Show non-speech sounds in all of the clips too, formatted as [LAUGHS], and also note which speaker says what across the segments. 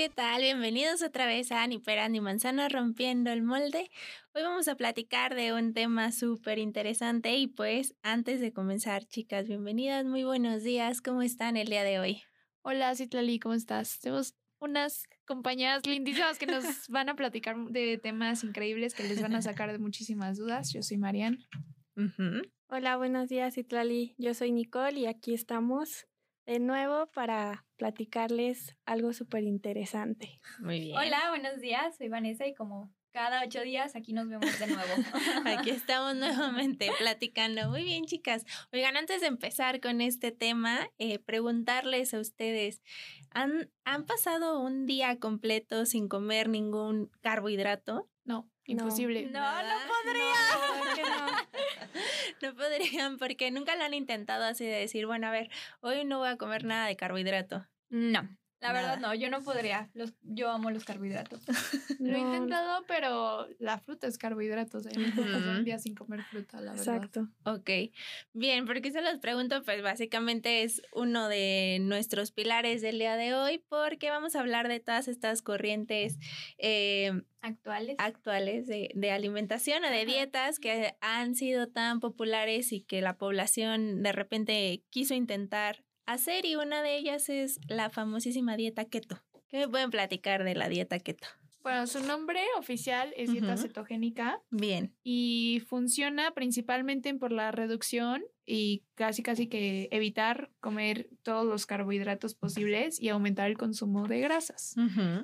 Speaker 1: ¿Qué tal? Bienvenidos otra vez a Ni Pera ni Manzana Rompiendo el Molde. Hoy vamos a platicar de un tema súper interesante y pues antes de comenzar, chicas, bienvenidas, muy buenos días, ¿cómo están el día de hoy?
Speaker 2: Hola, Citlali, ¿cómo estás? Tenemos unas compañeras lindísimas que nos van a platicar de temas increíbles que les van a sacar de muchísimas dudas. Yo soy Marian.
Speaker 3: Hola, buenos días, Citlali. Yo soy Nicole y aquí estamos de nuevo para platicarles algo súper interesante.
Speaker 4: Muy bien. Hola, buenos días. Soy Vanessa y como cada ocho días aquí nos vemos de nuevo. [LAUGHS]
Speaker 1: aquí estamos nuevamente platicando. Muy bien, chicas. Oigan, antes de empezar con este tema, eh, preguntarles a ustedes, ¿han, ¿han pasado un día completo sin comer ningún carbohidrato?
Speaker 2: No, imposible.
Speaker 4: No, no, podría.
Speaker 1: No, [LAUGHS] no podrían porque nunca lo han intentado así de decir, bueno, a ver, hoy no voy a comer nada de carbohidrato.
Speaker 4: No. La verdad no, yo no podría. Los, yo amo los carbohidratos. [LAUGHS]
Speaker 2: Lo he intentado, pero la fruta es carbohidratos. ¿eh? No un día sin comer fruta, la verdad. Exacto.
Speaker 1: Ok. Bien, porque se los pregunto, pues básicamente es uno de nuestros pilares del día de hoy, porque vamos a hablar de todas estas corrientes
Speaker 4: eh, actuales,
Speaker 1: actuales de, de alimentación o de dietas que han sido tan populares y que la población de repente quiso intentar hacer y una de ellas es la famosísima dieta keto. ¿Qué me pueden platicar de la dieta keto?
Speaker 2: Bueno, su nombre oficial es dieta cetogénica.
Speaker 1: Bien.
Speaker 2: Y funciona principalmente por la reducción y casi casi que evitar comer todos los carbohidratos posibles y aumentar el consumo de grasas.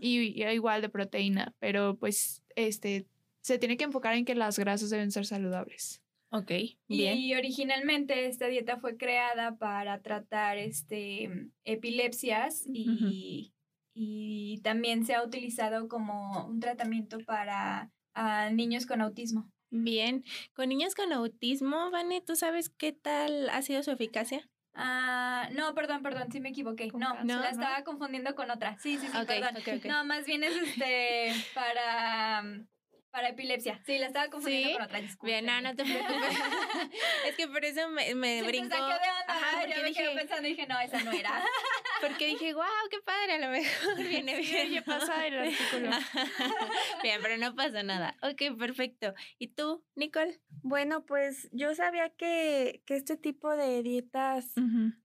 Speaker 2: y, igual de proteína, pero pues este se tiene que enfocar en que las grasas deben ser saludables.
Speaker 1: Ok,
Speaker 4: bien. Y originalmente esta dieta fue creada para tratar este, epilepsias y, y también se ha utilizado como un tratamiento para niños con autismo.
Speaker 1: Bien, con niños con autismo, Vane, ¿tú sabes qué tal ha sido su eficacia?
Speaker 4: Ah, no, perdón, perdón, sí me equivoqué. No, no, la estaba confundiendo con otra. Sí, sí, sí, perdón. No, más bien es este para para epilepsia. Sí, la estaba confundiendo con otra. Disculpa.
Speaker 1: Bien, no, no te [LAUGHS] preocupes. es que por eso me, me
Speaker 4: sí,
Speaker 1: brincó.
Speaker 4: de onda. Ajá, yo me dije, quedé pensando y dije, no, esa no era. [LAUGHS]
Speaker 1: porque dije, wow, qué padre, a lo mejor [LAUGHS] viene bien.
Speaker 2: ya pasa el artículo.
Speaker 1: bien, pero no pasa nada. Ok, perfecto. ¿Y tú, Nicole?
Speaker 3: Bueno, pues yo sabía que, que este tipo de dietas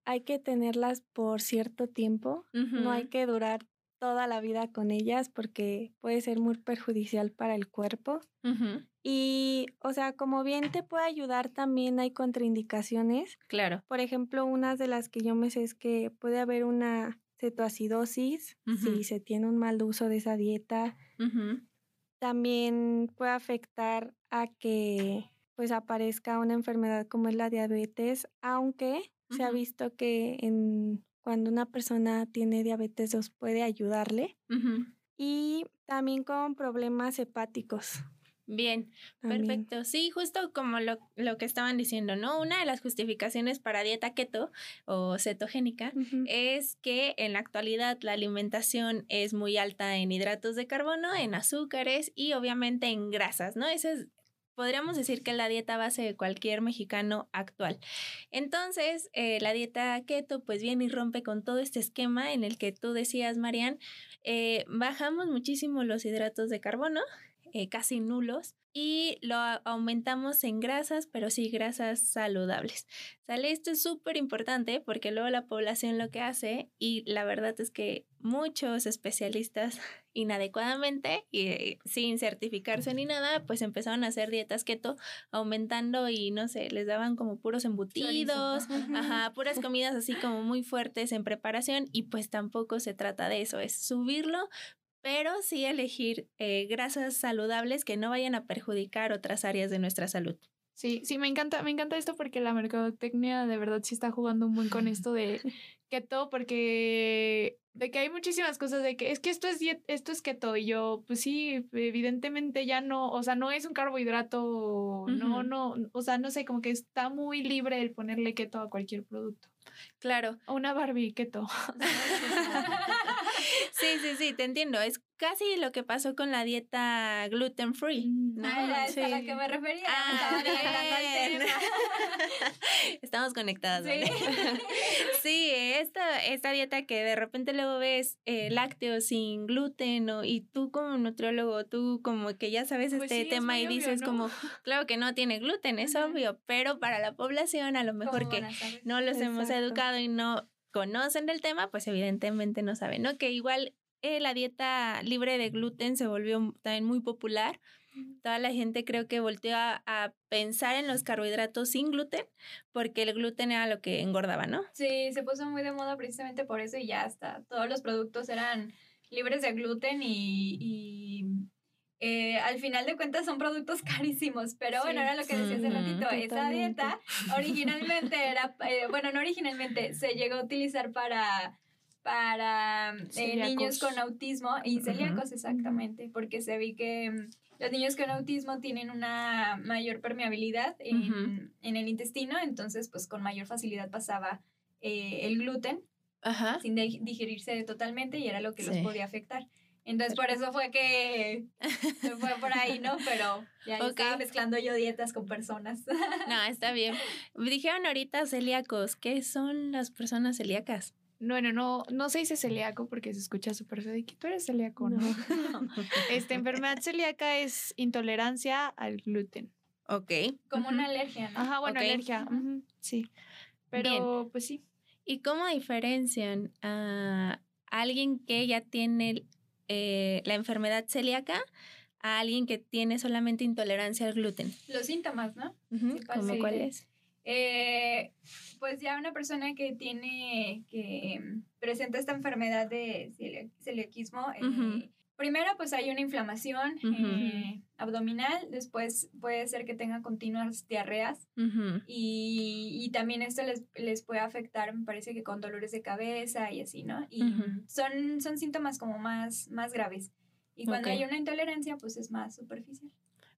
Speaker 3: hay que tenerlas por cierto tiempo. No hay que durar toda la vida con ellas porque puede ser muy perjudicial para el cuerpo. Y, o sea, como bien te puede ayudar, también hay contraindicaciones.
Speaker 1: Claro.
Speaker 3: Por ejemplo, una de las que yo me sé es que puede haber una cetoacidosis si se tiene un mal uso de esa dieta. También puede afectar a que pues aparezca una enfermedad como es la diabetes, aunque se ha visto que en cuando una persona tiene diabetes 2 puede ayudarle. Y también con problemas hepáticos.
Speaker 1: Bien, perfecto. Sí, justo como lo, lo, que estaban diciendo, ¿no? Una de las justificaciones para dieta keto o cetogénica es que en la actualidad la alimentación es muy alta en hidratos de carbono, en azúcares y obviamente en grasas, ¿no? Ese es podríamos decir que la dieta base de cualquier mexicano actual. Entonces, eh, la dieta keto pues viene y rompe con todo este esquema en el que tú decías, Marian, eh, bajamos muchísimo los hidratos de carbono, eh, casi nulos, y lo aumentamos en grasas, pero sí grasas saludables. Sale, esto es súper importante porque luego la población lo que hace, y la verdad es que muchos especialistas [LAUGHS] inadecuadamente y eh, sin certificarse ni nada, pues empezaron a hacer dietas keto aumentando y no sé, les daban como puros embutidos, ajá, puras comidas así como muy fuertes en preparación y pues tampoco se trata de eso, es subirlo, pero sí elegir eh, grasas saludables que no vayan a perjudicar otras áreas de nuestra salud.
Speaker 2: Sí, sí, me encanta, me encanta esto porque la mercadotecnia de verdad sí está jugando un buen con [LAUGHS] esto de keto, porque de que hay muchísimas cosas de que es que esto es esto es keto y yo pues sí evidentemente ya no o sea no es un carbohidrato no no o sea no sé como que está muy libre el ponerle keto a cualquier producto
Speaker 1: claro
Speaker 2: o una Barbie keto [LAUGHS] [LAUGHS]
Speaker 1: sí sí sí te entiendo es casi lo que pasó con la dieta gluten free
Speaker 4: mm, ¿no? Ah, es a la que me refería ah, [LAUGHS]
Speaker 1: Estamos conectadas, ¿vale? Sí, esta, esta dieta que de repente luego ves eh, lácteos sin gluten o, y tú como nutriólogo, tú como que ya sabes
Speaker 2: Pues
Speaker 1: este
Speaker 2: sí, es
Speaker 1: tema y
Speaker 2: obvio,
Speaker 1: dices
Speaker 2: ¿no?
Speaker 1: como, claro que no tiene gluten, es obvio, pero para la población a lo mejor
Speaker 4: ¿Cómo
Speaker 1: que no los hemos
Speaker 3: Exacto.
Speaker 1: Educado y no conocen del tema, pues evidentemente no saben, ¿no? Que igual eh, la dieta libre de gluten se volvió también muy popular. Toda la gente creo que volteó a, a pensar en los carbohidratos sin gluten porque el gluten era lo que engordaba, ¿no?
Speaker 4: Sí, se puso muy de moda precisamente por eso y ya hasta todos los productos eran libres de gluten y, y, eh, al final de cuentas son productos [LAUGHS] carísimos, pero bueno, era lo que decía hace ratito, esa dieta originalmente era, [LAUGHS] eh, bueno, no originalmente, se llegó a utilizar para para eh, niños con autismo y celíacos exactamente, porque se vi que mm, los niños con autismo tienen una mayor permeabilidad en, en el intestino, entonces pues con mayor facilidad pasaba eh, el gluten
Speaker 1: Ajá.
Speaker 4: sin digerirse totalmente y era lo que los podía afectar. Entonces por eso fue que se fue por ahí, ¿no? Pero ya yo
Speaker 1: Ok.
Speaker 4: estaba mezclando yo dietas con personas.
Speaker 1: No, está bien. Dijeron ahorita celíacos. ¿Qué son las personas celíacas?
Speaker 2: Bueno, no, no se dice celíaco porque se escucha súper feo de que tú eres celíaco, ¿no? [LAUGHS] Esta enfermedad celíaca es intolerancia al gluten.
Speaker 1: Ok.
Speaker 4: Como una alergia, ¿no?
Speaker 2: Ajá, bueno, alergia. Sí. Pero, pues sí.
Speaker 1: ¿Y cómo diferencian a alguien que ya tiene eh, la enfermedad celíaca a alguien que tiene solamente intolerancia al gluten?
Speaker 4: Los síntomas, ¿no?
Speaker 1: Ujú,
Speaker 4: Sí, ¿cuál
Speaker 1: ¿Cómo
Speaker 4: sería?
Speaker 1: cuál es?
Speaker 4: Eh, pues ya una persona que tiene, que presenta esta enfermedad de celia- celiaquismo, eh. Primero pues hay una inflamación eh, abdominal, después puede ser que tenga continuas diarreas y, y también esto les, les puede afectar, me parece que con dolores de cabeza y así, ¿no? Y son, son síntomas como más, más graves. Y cuando hay una intolerancia, pues es más superficial.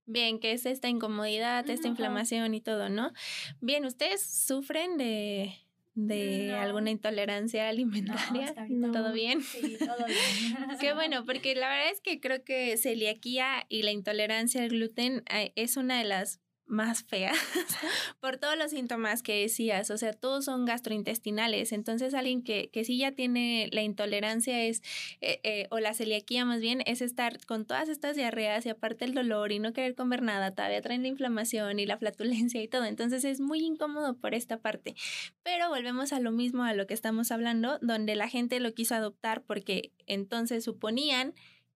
Speaker 1: Bien, que es esta incomodidad, esta inflamación y todo, ¿no? Bien, ¿ustedes sufren de, de
Speaker 4: No.
Speaker 1: alguna intolerancia [LAUGHS]
Speaker 4: No,
Speaker 1: alimentaria? ¿Todo bien?
Speaker 4: Sí, todo [LAUGHS] bien.
Speaker 1: Qué [LAUGHS] bueno, porque la verdad es que creo que celiaquía y la intolerancia al gluten eh, es una de las más feas [LAUGHS] por todos los síntomas que decías, o sea, todos son gastrointestinales, entonces alguien que, que sí ya tiene la intolerancia es, eh, eh, o la celiaquía más bien, es estar con todas estas diarreas y aparte el dolor y no querer comer nada, todavía traen la inflamación y la flatulencia y todo, entonces es muy incómodo por esta parte, pero volvemos a lo mismo, a lo que estamos hablando, donde la gente lo quiso adoptar porque entonces suponían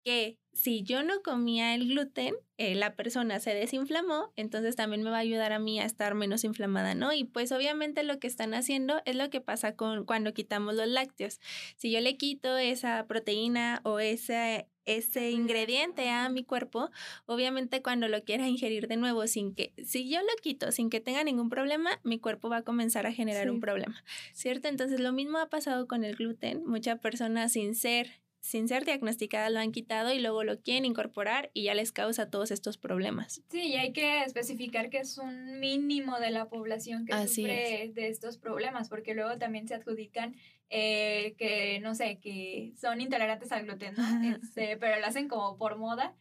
Speaker 1: que si yo no comía el gluten, eh, la persona se desinflamó, entonces también me va a ayudar a mí a estar menos inflamada, ¿no? Y pues obviamente lo que están haciendo es lo que pasa con cuando quitamos los lácteos. Si yo le quito esa proteína o ese, ese ingrediente a mi cuerpo, obviamente cuando lo quiera ingerir de nuevo sin que, si yo lo quito sin que tenga ningún problema, mi cuerpo va a comenzar a generar
Speaker 3: Sí.
Speaker 1: un problema, ¿cierto? Entonces lo mismo ha pasado con el gluten. Muchas personas sin ser sin ser diagnosticadas lo han quitado y luego lo quieren incorporar y ya les causa todos estos problemas.
Speaker 4: Sí, y hay que especificar que es un mínimo de la población que
Speaker 1: Así
Speaker 4: sufre de estos problemas, porque luego también se adjudican eh, que, no sé, que son intolerantes al gluten, ¿no?
Speaker 1: Ajá.
Speaker 4: Este, pero lo hacen como por moda,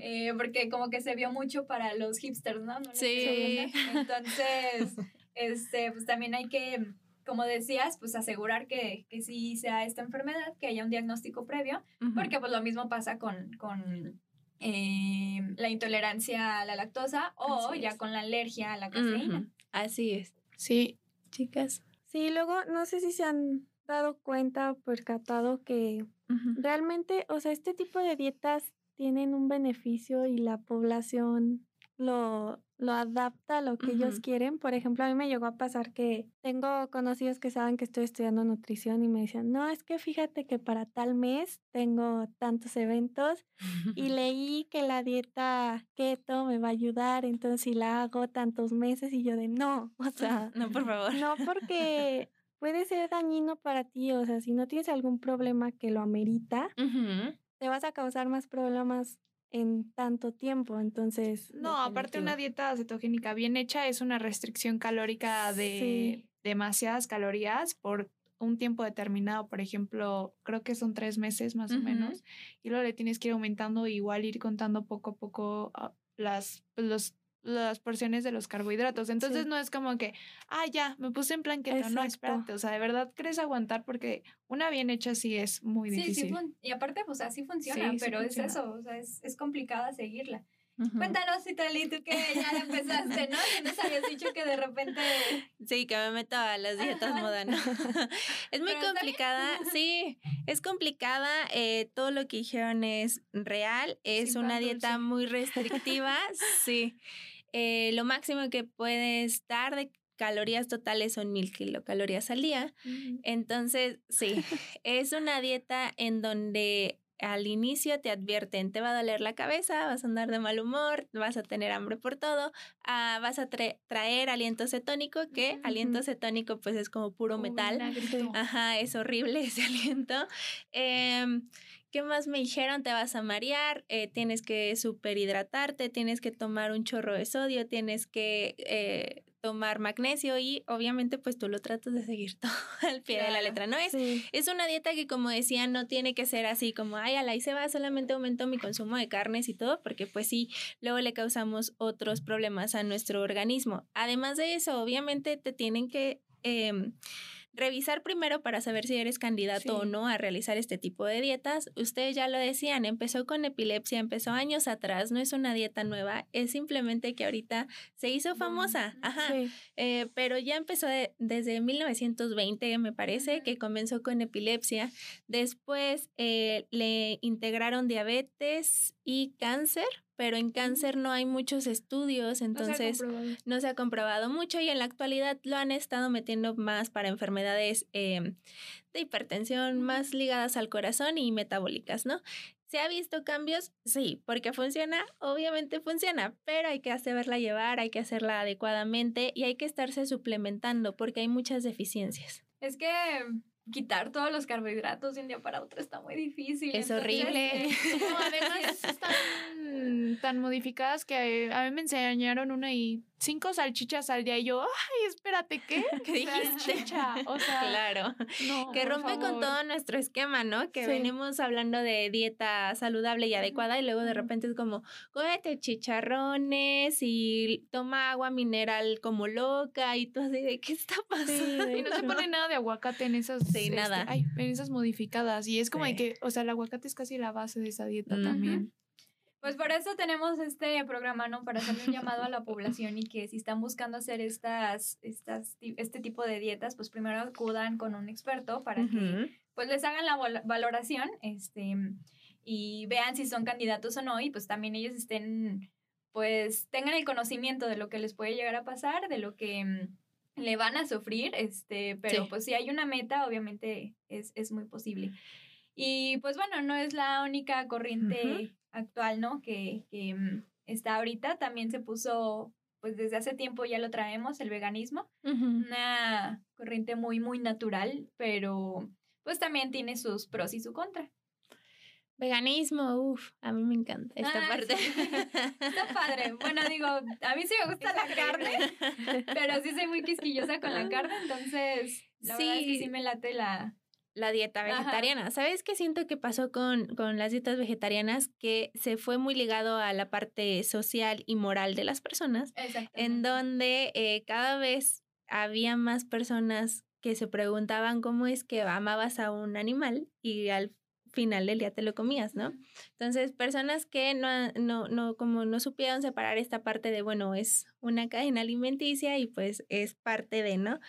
Speaker 4: eh, porque como que se vio mucho para los hipsters, ¿no? ¿No
Speaker 1: Sí.
Speaker 4: Entonces, [LAUGHS] este, pues también hay que, como decías, pues asegurar que, que sí sea esta enfermedad, que haya un diagnóstico previo, porque pues lo mismo pasa con, con eh, la intolerancia a la lactosa o
Speaker 1: Así
Speaker 4: ya
Speaker 1: es.
Speaker 4: con la alergia a la cafeína.
Speaker 1: Ujú. Así es,
Speaker 2: Sí.
Speaker 1: chicas.
Speaker 3: Sí, luego no sé si se han dado cuenta o percatado que realmente, o sea, este tipo de dietas tienen un beneficio y la población lo, lo adapta a lo que ellos quieren. Por ejemplo, a mí me llegó a pasar que tengo conocidos que saben que estoy estudiando nutrición y me decían, no, es que fíjate que para tal mes tengo tantos eventos y [LAUGHS] leí que la dieta keto me va a ayudar, entonces si la hago tantos meses y yo de no, o sea,
Speaker 1: No, por favor.
Speaker 3: no porque [LAUGHS] puede ser dañino para ti, o sea, si no tienes algún problema que lo amerita, te vas a causar más problemas en tanto tiempo, entonces...
Speaker 2: No, aparte una dieta cetogénica bien hecha es una restricción calórica de
Speaker 3: Sí.
Speaker 2: demasiadas calorías por un tiempo determinado, por ejemplo, creo que son tres meses más o menos, y luego le tienes que ir aumentando, igual ir contando poco a poco ah, las, pues, los las porciones de los carbohidratos. Entonces no es como que, ah, ya, me puse en plan keto. No, espérate. O sea, de verdad crees aguantar porque una bien hecha sí es muy difícil. Sí,
Speaker 4: sí, y aparte, pues así funciona, pero es eso, o sea, es, es complicada seguirla. Cuéntanos, Itali, tú que ya empezaste, ¿no? Que nos habías dicho que de repente...
Speaker 1: Sí, que me meto a las dietas modernas. [LAUGHS] es muy complicada, sí, es complicada. Eh, todo lo que dijeron es real, es una dieta muy restrictiva, sí. Eh, lo máximo que puedes dar de calorías totales son mil kilocalorías al día. Entonces, sí, [LAUGHS] es una dieta en donde al inicio te advierten, te va a doler la cabeza, vas a andar de mal humor, vas a tener hambre por todo, ah, vas a traer aliento cetónico, que aliento cetónico pues es como puro metal. Ajá, es horrible [LAUGHS] ese aliento. Em, ¿Qué más me dijeron? Te vas a marear, eh, tienes que superhidratarte, tienes que tomar un chorro de sodio, tienes que eh, tomar magnesio y obviamente pues tú lo tratas de seguir [LAUGHS] todo al pie de la letra. No es, es una dieta que como decía no tiene que ser así como, ay, a la y se va, solamente aumento mi consumo de carnes y todo, porque pues sí, luego le causamos otros problemas a nuestro organismo. Además de eso, obviamente te tienen que... Em, revisar primero para saber si eres candidato o no a realizar este tipo de dietas. Ustedes ya lo decían, empezó con epilepsia, empezó años atrás, no es una dieta nueva, es simplemente que ahorita se hizo famosa, ajá, eh, pero ya empezó desde 1920, me parece, que comenzó con epilepsia. Después eh, le integraron diabetes y cáncer pero en cáncer no hay muchos estudios, entonces no se ha comprobado, mucho y en la actualidad lo han estado metiendo más para enfermedades em, de hipertensión más ligadas al corazón y metabólicas, ¿no? ¿Se ha visto cambios? Sí, porque funciona, obviamente funciona, pero hay que hacerla llevar, hay que hacerla adecuadamente y hay que estarse suplementando porque hay muchas deficiencias.
Speaker 4: Es que quitar todos los carbohidratos de un día para otro está muy difícil.
Speaker 1: Es horrible. [LAUGHS]
Speaker 2: además están tan modificadas que a mí me enseñaron una y cinco salchichas al día y yo, ay, espérate, ¿qué? [LAUGHS]
Speaker 1: ¿Qué dijiste? O sea, claro. que rompe con todo nuestro esquema, ¿no? Que venimos hablando de dieta saludable y adecuada y luego de repente es como, cógete chicharrones y toma agua mineral como loca y todo así de, ¿qué está pasando?
Speaker 2: y no se pone nada de aguacate en esas,
Speaker 1: sí, este, nada.
Speaker 2: Ay, en esas modificadas y es como que, o sea, el aguacate es casi la base de esa dieta también.
Speaker 4: Pues por eso tenemos este programa, ¿no? Para hacer un llamado a la [LAUGHS] población y que si están buscando hacer estas, estas, este tipo de dietas, pues primero acudan con un experto para que pues les hagan la valoración, este, y vean si son candidatos o no, y pues también ellos estén, pues tengan el conocimiento de lo que les puede llegar a pasar, de lo que mm, le van a sufrir, este, pero pues si hay una meta, obviamente es, es muy posible. Y pues bueno, no es la única corriente actual, ¿no? Que, que mm, está ahorita, también se puso, pues desde hace tiempo ya lo traemos, el veganismo, una corriente muy, muy natural, pero pues también tiene sus pros y su contra.
Speaker 1: Veganismo, uff, a mí me encanta esta ah, parte. [LAUGHS]
Speaker 4: Está padre. Bueno, digo, a mí sí me gusta la carne, pero sí soy muy quisquillosa con la carne, entonces la sí. verdad es que sí me late la,
Speaker 1: la dieta vegetariana. ¿Sabes qué siento que pasó con, con las dietas vegetarianas? Que se fue muy ligado a la parte social y moral de las personas, en donde eh, cada vez había más personas que se preguntaban cómo es que amabas a un animal y al final del día te lo comías, ¿no? Entonces, personas que no, no, no, como no supieron separar esta parte de, bueno, es una cadena alimenticia y pues es parte de, ¿no?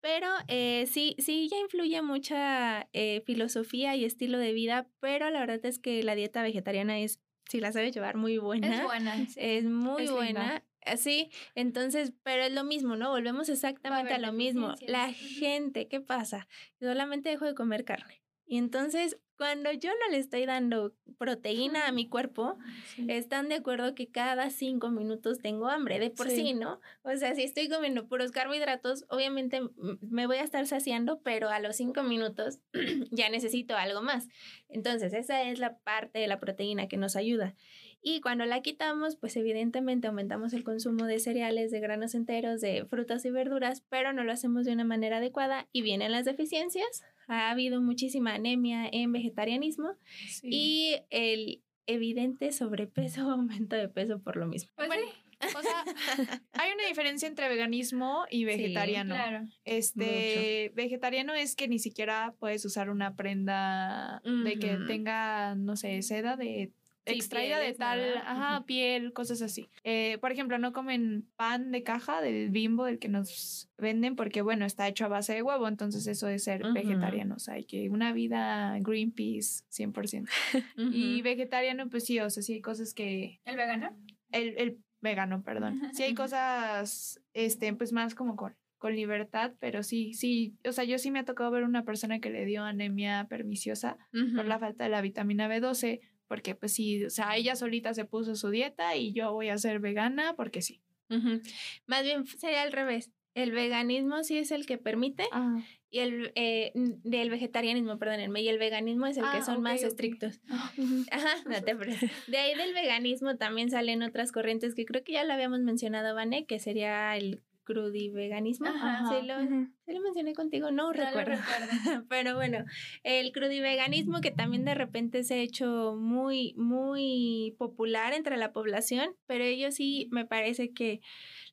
Speaker 1: Pero eh, sí, sí, ya influye mucha eh, filosofía y estilo de vida, pero la verdad es que la dieta vegetariana es, si la sabes llevar, muy buena.
Speaker 4: Es buena.
Speaker 1: Es muy buena. Sí, entonces, pero es lo mismo, ¿no? Volvemos exactamente a lo mismo. La gente, ¿qué pasa? Solamente dejo de comer carne. Y entonces cuando yo no le estoy dando proteína a mi cuerpo, están de acuerdo que cada cinco minutos tengo hambre, de por sí. ¿no? O sea, si estoy comiendo puros carbohidratos, obviamente me voy a estar saciando, pero a los cinco minutos [CLEARS THROAT] ya necesito algo más. Entonces, esa es la parte de la proteína que nos ayuda. Y cuando la quitamos, pues evidentemente aumentamos el consumo de cereales, de granos enteros, de frutas y verduras, pero no lo hacemos de una manera adecuada y vienen las deficiencias, ha habido muchísima anemia en vegetarianismo y el evidente sobrepeso o [LAUGHS] aumento de peso por lo mismo.
Speaker 4: Pues
Speaker 2: O sea, hay una diferencia entre veganismo y [LAUGHS] vegetariano.
Speaker 4: claro.
Speaker 2: Este, vegetariano es que ni siquiera puedes usar una prenda de que tenga, no sé, seda de
Speaker 1: Sí,
Speaker 2: extraída de tal, ajá, piel, cosas así. Eh, por ejemplo, no comen pan de caja del bimbo del que nos venden porque, bueno, está hecho a base de huevo, entonces eso es ser
Speaker 1: Ujú.
Speaker 2: vegetarianos. Hay que una vida Greenpeace 100%. [LAUGHS] Y
Speaker 1: Ujú.
Speaker 2: vegetariano, pues sí, o sea, sí hay cosas que
Speaker 4: ¿El vegano?
Speaker 2: el, el vegano, perdón. Sí hay cosas, este, pues más como con, con libertad, pero sí, sí, o sea, yo sí me ha tocado ver una persona que le dio anemia perniciosa por la falta de la vitamina B12, porque pues sí, o sea, ella solita se puso su dieta y yo voy a ser vegana porque sí.
Speaker 1: Más bien sería al revés. El veganismo sí es el que permite
Speaker 2: Ah,
Speaker 1: y el eh, del vegetarianismo, perdónenme, y el veganismo es el que
Speaker 2: Ah,
Speaker 1: son más estrictos. [LAUGHS] Ajá, no te preocupes. De ahí del veganismo también salen otras corrientes que creo que ya lo habíamos mencionado, Vane, que sería el crudiveganismo.
Speaker 4: Ajá.
Speaker 1: Sí, lo, sí lo mencioné contigo, no, recuerdo.
Speaker 4: recuerdo. [LAUGHS]
Speaker 1: Pero bueno, el crudiveganismo que también de repente se ha hecho muy, muy popular entre la población, pero ellos sí me parece que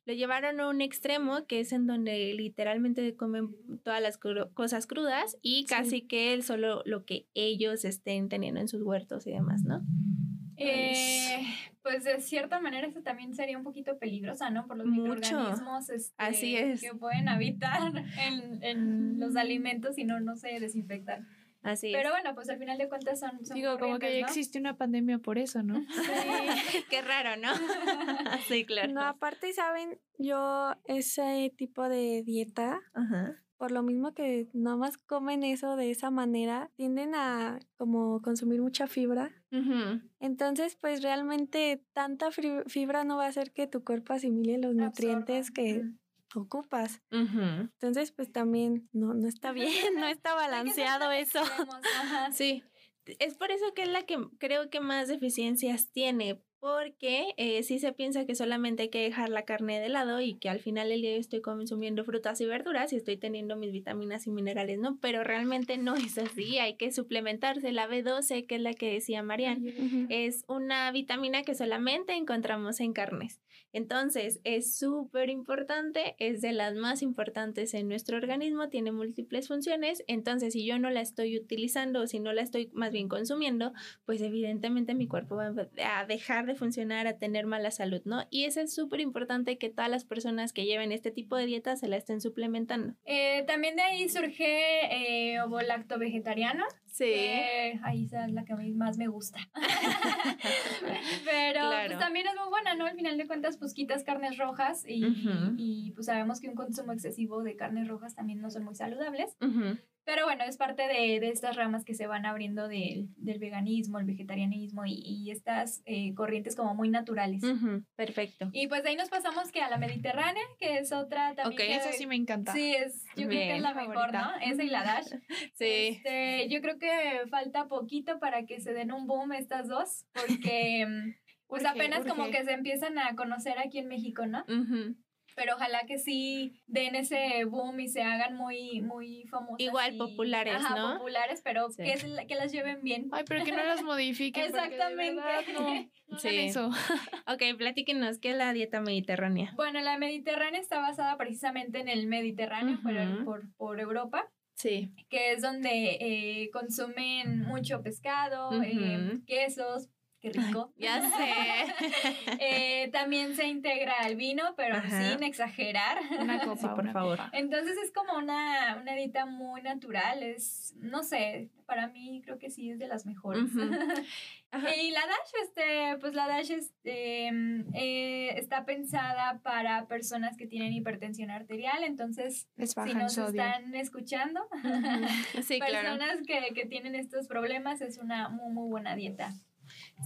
Speaker 1: lo llevaron a un extremo que es en donde literalmente comen todas las cru- cosas crudas y casi que el solo lo que ellos estén teniendo en sus huertos y demás, ¿no?
Speaker 4: Eh, pues de cierta manera eso también sería un poquito peligrosa, ¿no? Por los
Speaker 1: Mucho.
Speaker 4: microorganismos este,
Speaker 1: Así es.
Speaker 4: que pueden habitar [LAUGHS] en, en los alimentos y no, no se desinfectan.
Speaker 1: Así
Speaker 4: Pero bueno, pues al final de cuentas son, son
Speaker 2: digo, como que ya
Speaker 4: ¿no?
Speaker 2: existe una pandemia por eso, ¿no? [LAUGHS]
Speaker 1: es. [LAUGHS] Qué raro, ¿no? sí, claro.
Speaker 3: No, aparte, ¿saben? Yo ese tipo de dieta,
Speaker 1: Ajá.
Speaker 3: Por lo mismo que nada más comen eso de esa manera, tienden a como consumir mucha fibra. Entonces, pues realmente tanta fibra no va a hacer que tu cuerpo asimile los nutrientes
Speaker 4: Absorba.
Speaker 3: que ocupas. Entonces, pues también no, no está bien, [LAUGHS] no está [LAUGHS] balanceado eso.
Speaker 4: ajá.
Speaker 1: Sí, es por eso que es la que creo que más deficiencias tiene, porque eh, sí se piensa que solamente hay que dejar la carne de lado y que al final del día estoy consumiendo frutas y verduras y estoy teniendo mis vitaminas y minerales, ¿no? Pero realmente no es así, hay que suplementarse. La B12, que es la que decía Marian, es una vitamina que solamente encontramos en carnes. Entonces, es súper importante, es de las más importantes en nuestro organismo, tiene múltiples funciones. Entonces, si yo no la estoy utilizando o si no la estoy más bien consumiendo, pues evidentemente mi cuerpo va a dejar de funcionar, a tener mala salud, ¿no? Y eso es súper importante que todas las personas que lleven este tipo de dieta se la estén suplementando.
Speaker 4: Eh, también de ahí surge eh, ovo lacto vegetariano.
Speaker 1: Sí.
Speaker 4: que ahí esa es la que a mí más me gusta. [LAUGHS] Pero
Speaker 1: Claro.
Speaker 4: pues también es muy buena, ¿no? Al final de cuentas, pues quitas carnes rojas y, pues sabemos que un consumo excesivo de carnes rojas también no son muy saludables. Pero bueno, es parte de, de estas ramas que se van abriendo del, del veganismo, el vegetarianismo y, y estas eh, corrientes como muy naturales.
Speaker 1: Ujú. Perfecto.
Speaker 4: Y pues de ahí nos pasamos que a la mediterránea, que es otra también.
Speaker 1: Ok,
Speaker 4: que-
Speaker 2: Eso sí me encanta.
Speaker 4: Sí, es, yo creo que
Speaker 1: Bien.
Speaker 4: es la mejor,
Speaker 2: Favorita.
Speaker 4: ¿no? Esa y la Dash. [LAUGHS]
Speaker 1: Sí.
Speaker 4: Este, yo creo que falta poquito para que se den un boom estas dos, porque mm, pues
Speaker 2: Urge,
Speaker 4: apenas como
Speaker 2: urge.
Speaker 4: que se empiezan a conocer aquí en México, ¿no?
Speaker 1: Ujú.
Speaker 4: Pero ojalá que sí den ese boom y se hagan muy, muy famosas.
Speaker 1: Igual
Speaker 4: y-
Speaker 1: populares,
Speaker 4: ajá,
Speaker 1: ¿no?
Speaker 4: populares, pero
Speaker 1: Sí.
Speaker 4: que, es la- que las lleven bien.
Speaker 2: Ay, pero que no las modifiquen. porque de
Speaker 4: Exactamente.
Speaker 2: verdad no, no [LAUGHS]
Speaker 1: Sí.
Speaker 2: eso. [LAUGHS]
Speaker 1: Ok, platíquenos, ¿qué es la dieta mediterránea?
Speaker 4: Bueno, la mediterránea está basada precisamente en el Mediterráneo, pero
Speaker 1: Ujú.
Speaker 4: por, por Europa.
Speaker 1: Sí.
Speaker 4: que es donde eh, consumen mucho pescado, eh, quesos, qué rico. [LAUGHS]
Speaker 1: Ya sé.
Speaker 4: Eh, también se integra el vino, pero
Speaker 1: Ajá.
Speaker 4: sin exagerar.
Speaker 2: Una copa,
Speaker 1: Sí, por
Speaker 2: una
Speaker 1: favor.
Speaker 2: copa.
Speaker 4: Entonces es como una, una dieta muy natural, es, no sé, para mí creo que sí es de las mejores. [LAUGHS] Y la Dash, este, pues la Dash es, eh, eh, está pensada para personas que tienen hipertensión arterial, entonces
Speaker 2: Les
Speaker 4: si nos
Speaker 2: sodio.
Speaker 4: están escuchando,
Speaker 1: Ujú. Sí, claro. [LAUGHS]
Speaker 4: personas que, que tienen estos problemas es una muy, muy buena dieta.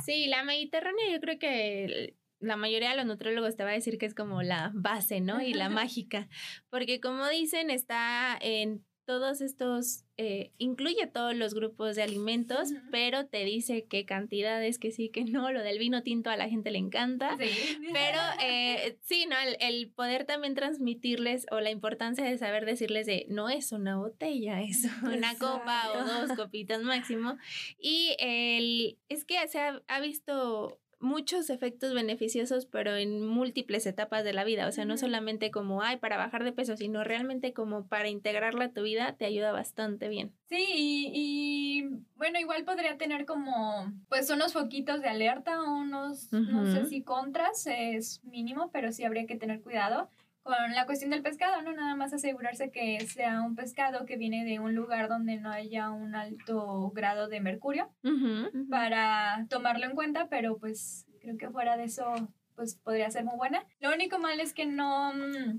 Speaker 1: Sí, la mediterránea yo creo que la mayoría de los nutriólogos te va a decir que es como la base, ¿no? Y la mágica, porque como dicen, está en todos estos, eh, incluye todos los grupos de alimentos, pero te dice qué cantidades, que sí, que no, lo del vino tinto a la gente le encanta.
Speaker 4: Sí.
Speaker 1: Pero eh, sí, ¿no? El, el poder también transmitirles o la importancia de saber decirles de no es una botella, es una copa o dos copitas máximo. Y el, es que se ha, ha visto muchos efectos beneficiosos, pero en múltiples etapas de la vida. O sea, no solamente como, ay, para bajar de peso, sino realmente como para integrarla a tu vida, te ayuda bastante bien.
Speaker 4: Sí, y, bueno, igual podría tener como, pues, unos foquitos de alerta unos, no sé si contras, es mínimo, pero sí habría que tener cuidado con la cuestión del pescado, ¿no? Nada más asegurarse que sea un pescado que viene de un lugar donde no haya un alto grado de mercurio para tomarlo en cuenta, pero pues creo que fuera de eso, pues podría ser muy buena. Lo único mal es que no... Mm,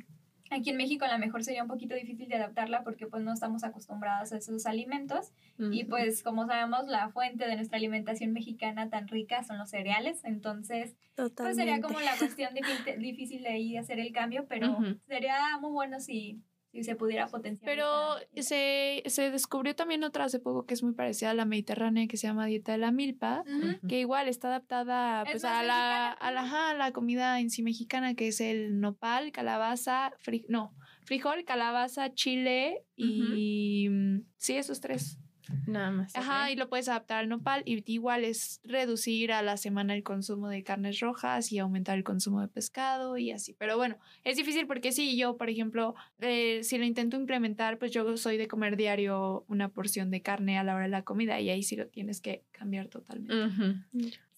Speaker 4: Aquí en México a lo mejor sería un poquito difícil de adaptarla porque pues no estamos acostumbrados a esos alimentos. Y pues como sabemos la fuente de nuestra alimentación mexicana tan rica son los cereales, entonces pues sería como la cuestión difícil de ahí hacer el cambio, pero sería muy bueno si si se pudiera potenciar.
Speaker 2: Pero se, se, descubrió también otra hace poco que es muy parecida a la mediterránea que se llama dieta de la milpa, que igual está adaptada pues, a, la, a, la, a la comida en sí mexicana, que es el nopal, calabaza, no, frijol, calabaza, chile y... Mm, sí, esos tres.
Speaker 1: Nada más.
Speaker 2: Ajá, y lo puedes adaptar al nopal y igual es reducir a la semana el consumo de carnes rojas y aumentar el consumo de pescado y así. Pero bueno, es difícil porque sí, yo, por ejemplo, eh, si lo intento implementar, pues yo soy de comer diario una porción de carne a la hora de la comida y ahí sí lo tienes que cambiar totalmente.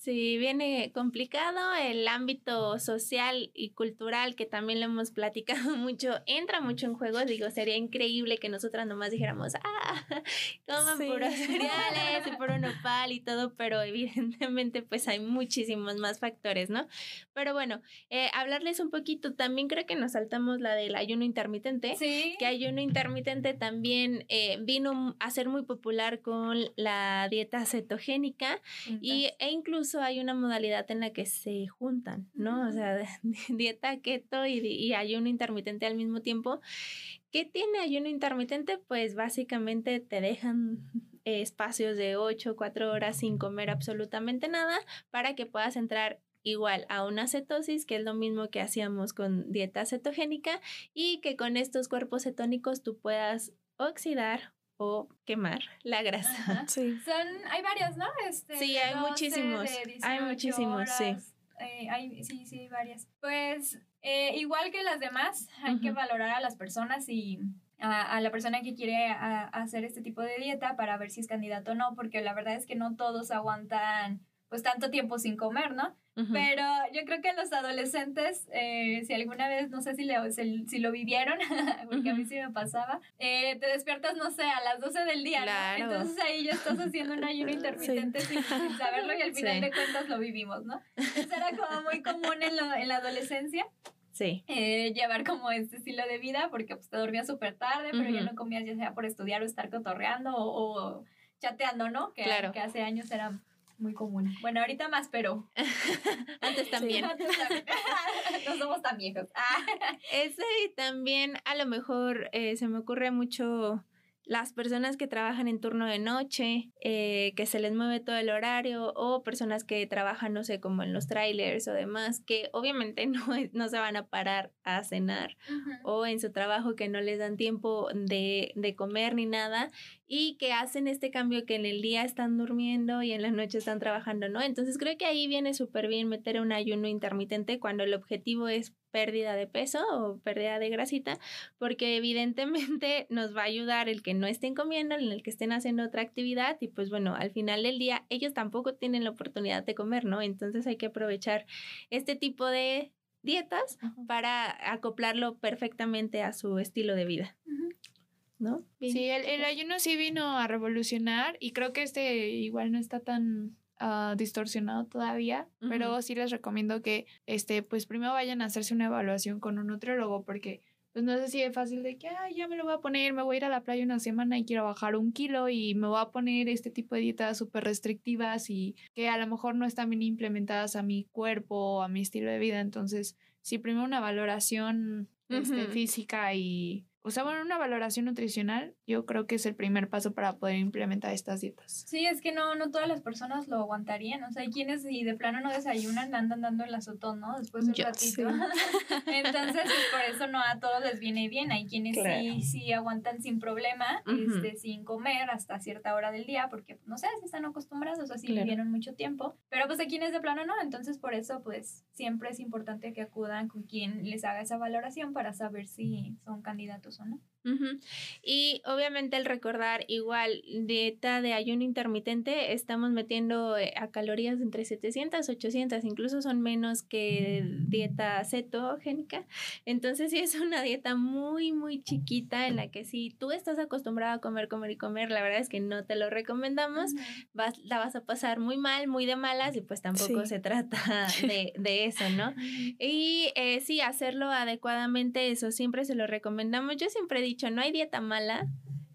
Speaker 1: Sí, viene complicado. El ámbito social y cultural, que también lo hemos platicado [LAUGHS] mucho, entra mucho en juego. Digo, sería increíble que nosotras nomás dijéramos, ah, [LAUGHS] coman puros [LAUGHS] cereales y puro nopal y todo, pero evidentemente pues hay muchísimos más factores, ¿no? Pero bueno, eh, hablarles un poquito, también creo que nos saltamos la del ayuno intermitente.
Speaker 4: Sí.
Speaker 1: Que ayuno intermitente también eh, vino a ser muy popular con la dieta cetogénica y, e incluso hay una modalidad en la que se juntan, ¿no? O sea, [LAUGHS] dieta keto y, y ayuno intermitente al mismo tiempo. ¿Qué tiene ayuno intermitente? Pues básicamente te dejan espacios de 8, 4 horas sin comer absolutamente nada para que puedas entrar igual a una cetosis, que es lo mismo que hacíamos con dieta cetogénica, y que con estos cuerpos cetónicos tú puedas oxidar o quemar la grasa.
Speaker 4: Sí. Son, hay varios, ¿no? Este,
Speaker 1: sí, hay muchísimos. hay muchísimos, sí.
Speaker 4: Eh, hay, sí, sí, varias. Pues eh, igual que las demás, hay que valorar a las personas y a, a la persona que quiere hacer este tipo de dieta para ver si es candidato o no, porque la verdad es que no todos aguantan pues tanto tiempo sin comer, ¿no? Pero yo creo que los adolescentes, eh, si alguna vez, no sé si, le, si, lo vivieron, [LAUGHS] porque a mí sí me pasaba, eh, te despiertas, no sé, a las 12 del día, ¿no? Entonces ahí ya estás haciendo un ayuno [LAUGHS] intermitente sin, saberlo y al final de cuentas lo vivimos, ¿no? Eso era como muy común en, lo, en la adolescencia.
Speaker 1: Sí.
Speaker 4: Eh, llevar como este estilo de vida porque pues te dormías súper tarde, pero ya no comías ya sea por estudiar o estar cotorreando o, chateando, ¿no? Que, que hace años era muy común. Bueno, ahorita más, pero [LAUGHS]
Speaker 1: antes también. [LAUGHS]
Speaker 4: no somos tan viejos.
Speaker 1: Ese y también a lo mejor eh, se me ocurre mucho las personas que trabajan en turno de noche, eh, que se les mueve todo el horario, o personas que trabajan, no sé, como en los trailers o demás, que obviamente [LAUGHS] no, no se van a parar a cenar, o en su trabajo que no les dan tiempo de, de comer ni nada, y que hacen este cambio que en el día están durmiendo y en la noche están trabajando, ¿no? Entonces creo que ahí viene súper bien meter un ayuno intermitente cuando el objetivo es pérdida de peso o pérdida de grasita, porque evidentemente [LAUGHS] nos va a ayudar el que no estén comiendo, en el que estén haciendo otra actividad y pues bueno, al final del día ellos tampoco tienen la oportunidad de comer, ¿no? Entonces hay que aprovechar este tipo de dietas para acoplarlo perfectamente a su estilo de vida. ¿No?
Speaker 2: Sí, el, el ayuno sí vino a revolucionar y creo que este igual no está tan Ah, distorsionado todavía, pero sí les recomiendo que este, pues primero vayan a hacerse una evaluación con un nutriólogo porque pues no es así de fácil de que ya me lo voy a poner, me voy a ir a la playa una semana y quiero bajar un kilo y me voy a poner este tipo de dietas súper restrictivas y que a lo mejor no están bien implementadas a mi cuerpo o a mi estilo de vida. Entonces, sí, primero una valoración este, física y o sea, bueno, una valoración nutricional, yo creo que es el primer paso para poder implementar estas dietas.
Speaker 4: Sí, es que no, no todas las personas lo aguantarían. O sea, hay quienes si de plano no desayunan, andan dando el azotón, ¿no? Después de un ratito. [LAUGHS] Entonces, pues, por eso no a todos les viene bien. Hay quienes sí, sí aguantan sin problema, este, sin comer hasta cierta hora del día, porque, no sé, si están acostumbrados, o así vivieron mucho tiempo. Pero pues hay quienes de plano no. Entonces, por eso, pues, siempre es importante que acudan con quien les haga esa valoración para saber si son candidatos no.
Speaker 1: Y obviamente el recordar igual dieta de ayuno intermitente, estamos metiendo eh, a calorías entre 700, 800, incluso son menos que dieta cetogénica. Entonces sí es una dieta muy, muy chiquita en la que si tú estás acostumbrado a comer, comer y comer, la verdad es que no te lo recomendamos, vas, la vas a pasar muy mal, muy de malas y pues tampoco se trata [LAUGHS] de, de, eso, ¿no? Y eh, sí, hacerlo adecuadamente, eso siempre se lo recomendamos. Yo siempre he dicho, no hay dieta mala,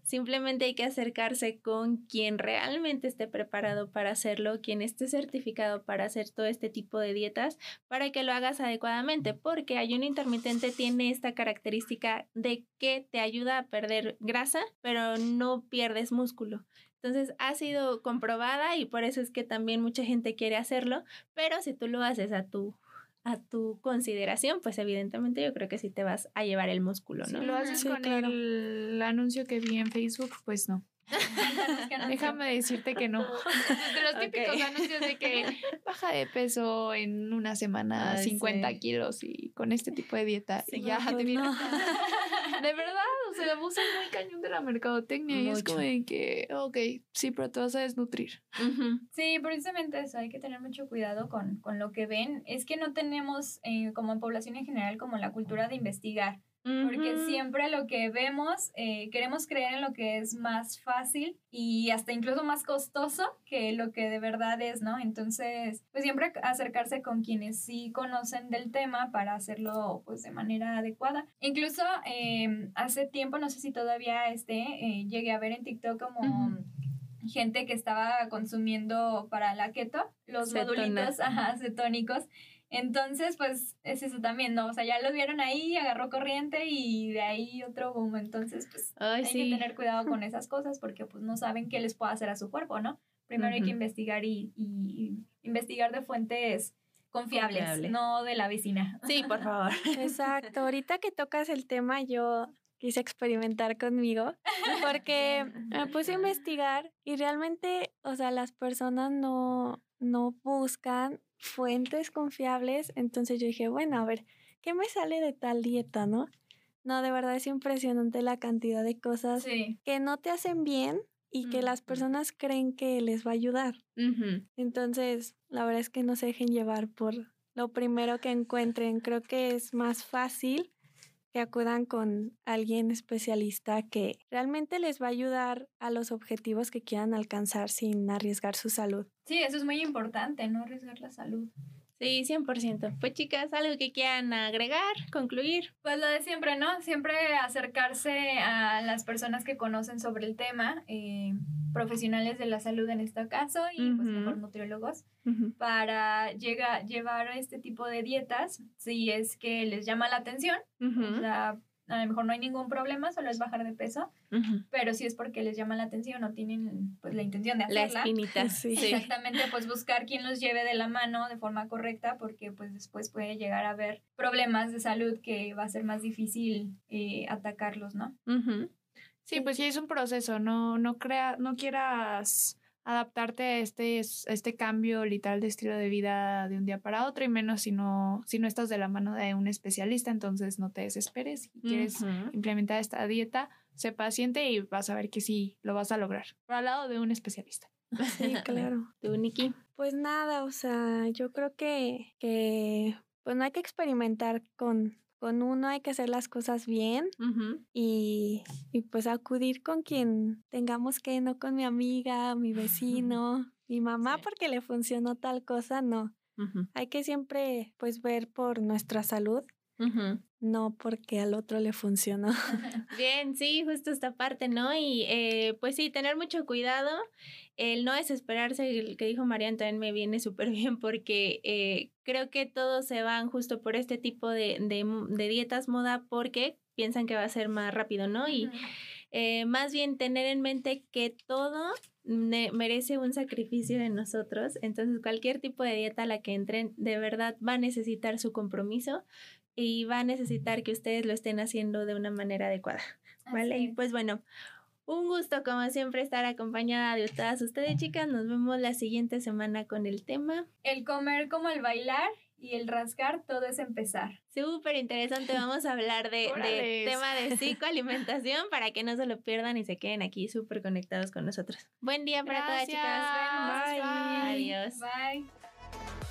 Speaker 1: simplemente hay que acercarse con quien realmente esté preparado para hacerlo, quien esté certificado para hacer todo este tipo de dietas, para que lo hagas adecuadamente, porque ayuno intermitente tiene esta característica de que te ayuda a perder grasa, pero no pierdes músculo. Entonces ha sido comprobada y por eso es que también mucha gente quiere hacerlo, pero si tú lo haces a tu a tu consideración, pues evidentemente yo creo que sí te vas a llevar el músculo, ¿no?
Speaker 2: Si lo haces con el anuncio que vi en Facebook, pues no. [LAUGHS] Déjame decirte que no. [LAUGHS] De los típicos anuncios de que [LAUGHS] baja de peso en una semana 50 kilos y con este tipo de dieta y ya te viene. De verdad, o sea, abusan muy cañón de la mercadotecnia y es como de que, ok, sí, pero te vas a desnutrir.
Speaker 4: Sí, precisamente eso, hay que tener mucho cuidado con, con lo que ven. Es que no tenemos, eh, como en población en general, como la cultura de investigar. Porque siempre lo que vemos, eh, queremos creer en lo que es más fácil y hasta incluso más costoso que lo que de verdad es, ¿no? Entonces, pues siempre acercarse con quienes sí conocen del tema para hacerlo pues de manera adecuada. Incluso em, hace tiempo, no sé si todavía este, eh, llegué a ver en TikTok como... gente que estaba consumiendo para la keto, los modulitos ajá, cetónicos, entonces, pues es eso también, ¿no? O sea, ya lo vieron ahí, agarró corriente y de ahí otro boom. Entonces, pues hay que tener cuidado con [LAUGHS] esas cosas porque pues no saben qué les puede hacer a su cuerpo, ¿no? Primero hay que investigar y, investigar de fuentes confiables, no de la vecina.
Speaker 1: Sí, por [LAUGHS] favor.
Speaker 3: Exacto. Ahorita que tocas el tema, yo quise experimentar conmigo porque me puse a investigar y realmente, o sea, las personas no, no buscan fuentes confiables, entonces yo dije, bueno, a ver, ¿qué me sale de tal dieta, no? No, de verdad es impresionante la cantidad de cosas que no te hacen bien y que las personas creen que les va a ayudar. Entonces, la verdad es que no se dejen llevar por lo primero que encuentren. Creo que es más fácil que acudan con alguien especialista que realmente les va a ayudar a los objetivos que quieran alcanzar sin arriesgar su salud.
Speaker 4: Sí, eso es muy importante, no arriesgar la salud.
Speaker 1: Sí, 100%. Pues chicas, algo que quieran agregar, concluir.
Speaker 4: Pues lo de siempre, ¿no? Siempre acercarse a las personas que conocen sobre el tema, eh, profesionales de la salud en este caso y pues mejor nutriólogos, para llega, llevar este tipo de dietas si es que les llama la atención. O sea, a lo mejor no hay ningún problema, solo es bajar de peso, pero si es porque les llama la atención o tienen pues la intención de hacerla. La espinita, [LAUGHS] sí. Exactamente, pues buscar quien los lleve de la mano de forma correcta porque pues después puede llegar a haber problemas de salud que va a ser más difícil eh, atacarlos, ¿no?
Speaker 2: Sí, pues sí es un proceso, no, no, crea, no quieras adaptarte a este, este cambio literal de estilo de vida de un día para otro y menos si no, si no estás de la mano de un especialista, entonces no te desesperes. Si quieres implementar esta dieta, sé paciente y vas a ver que sí lo vas a lograr, por al lado de un especialista. [LAUGHS]
Speaker 3: Sí, claro. [LAUGHS]
Speaker 1: ¿Tú, Nikki?
Speaker 3: Pues nada, o sea, yo creo que, que pues no hay que experimentar con con uno hay que hacer las cosas bien y, y, pues acudir con quien tengamos que, no con mi amiga, mi [LAUGHS] vecino, mi mamá porque le funcionó tal cosa, no. Hay que siempre pues ver por nuestra salud no porque al otro le funcionó. [LAUGHS] [LAUGHS]
Speaker 1: Bien, sí, justo esta parte, ¿no? Y eh, pues sí, tener mucho cuidado, el no desesperarse, el que dijo Marian también me viene súper bien porque eh, creo que todos se van justo por este tipo de, de, de dietas moda porque piensan que va a ser más rápido, ¿no? Y eh, más bien tener en mente que todo merece un sacrificio de nosotros, entonces cualquier tipo de dieta a la que entren de verdad va a necesitar su compromiso y va a necesitar que ustedes lo estén haciendo de una manera adecuada, ¿vale? pues bueno, un gusto como siempre estar acompañada de todas ustedes chicas, nos vemos la siguiente semana con el tema.
Speaker 4: El comer como el bailar y el rascar, todo es empezar.
Speaker 1: Súper interesante, vamos a hablar de, de, tema de [LAUGHS] psicoalimentación para que no se lo pierdan y se queden aquí súper conectados con nosotros. Buen día para todas chicas.
Speaker 4: Bye.
Speaker 1: Adiós.
Speaker 4: Bye.